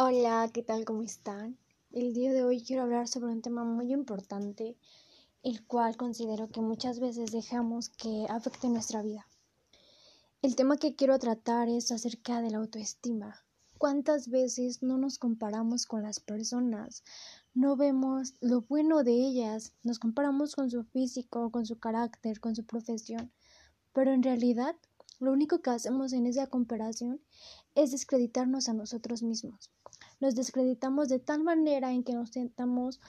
Hola, ¿qué tal? ¿Cómo están? El día de hoy quiero hablar sobre un tema muy importante, el cual considero que muchas veces dejamos que afecte nuestra vida. El tema que quiero tratar es acerca de la autoestima. ¿Cuántas veces no nos comparamos con las personas? No vemos lo bueno de ellas, nos comparamos con su físico, con su carácter, con su profesión, pero en realidad lo único que hacemos en esa comparación es descreditarnos a nosotros mismos. Nos descreditamos de tal manera en que nos sentamos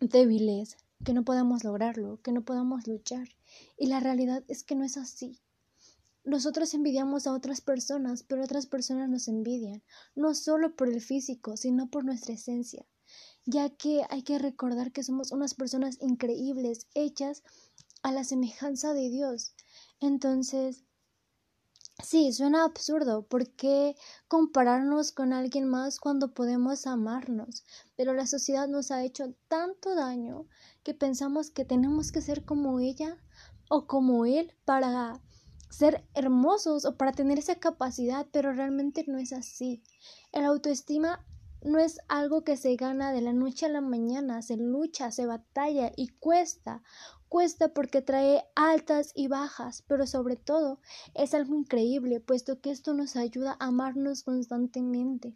débiles, que no podamos lograrlo, que no podamos luchar. Y la realidad es que no es así. Nosotros envidiamos a otras personas, pero otras personas nos envidian, no solo por el físico, sino por nuestra esencia, ya que hay que recordar que somos unas personas increíbles, hechas a la semejanza de Dios. Entonces, Sí, suena absurdo. ¿Por qué compararnos con alguien más cuando podemos amarnos? Pero la sociedad nos ha hecho tanto daño que pensamos que tenemos que ser como ella o como él para ser hermosos o para tener esa capacidad, pero realmente no es así. El autoestima no es algo que se gana de la noche a la mañana, se lucha, se batalla y cuesta. Cuesta porque trae altas y bajas, pero sobre todo es algo increíble, puesto que esto nos ayuda a amarnos constantemente.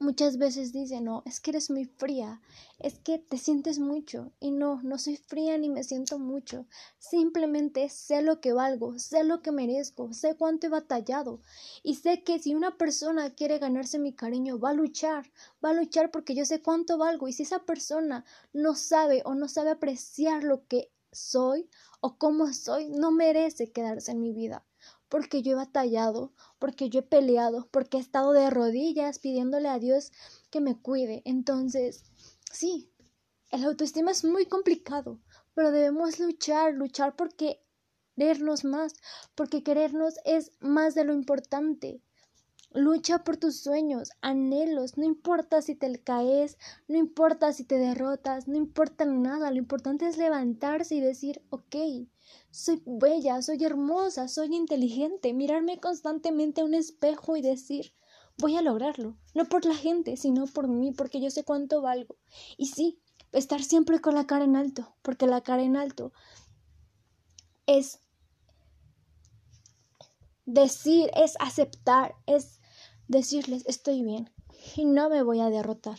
Muchas veces dicen, no, es que eres muy fría, es que te sientes mucho. Y no, no soy fría ni me siento mucho. Simplemente sé lo que valgo, sé lo que merezco, sé cuánto he batallado. Y sé que si una persona quiere ganarse mi cariño, va a luchar, va a luchar porque yo sé cuánto valgo. Y si esa persona no sabe o no sabe apreciar lo que soy o cómo soy, no merece quedarse en mi vida porque yo he batallado, porque yo he peleado, porque he estado de rodillas pidiéndole a Dios que me cuide. Entonces, sí, el autoestima es muy complicado, pero debemos luchar, luchar porque querernos más, porque querernos es más de lo importante. Lucha por tus sueños, anhelos, no importa si te caes, no importa si te derrotas, no importa nada, lo importante es levantarse y decir, ok, soy bella, soy hermosa, soy inteligente, mirarme constantemente a un espejo y decir, voy a lograrlo, no por la gente, sino por mí, porque yo sé cuánto valgo. Y sí, estar siempre con la cara en alto, porque la cara en alto es decir, es aceptar, es decirles estoy bien y no me voy a derrotar.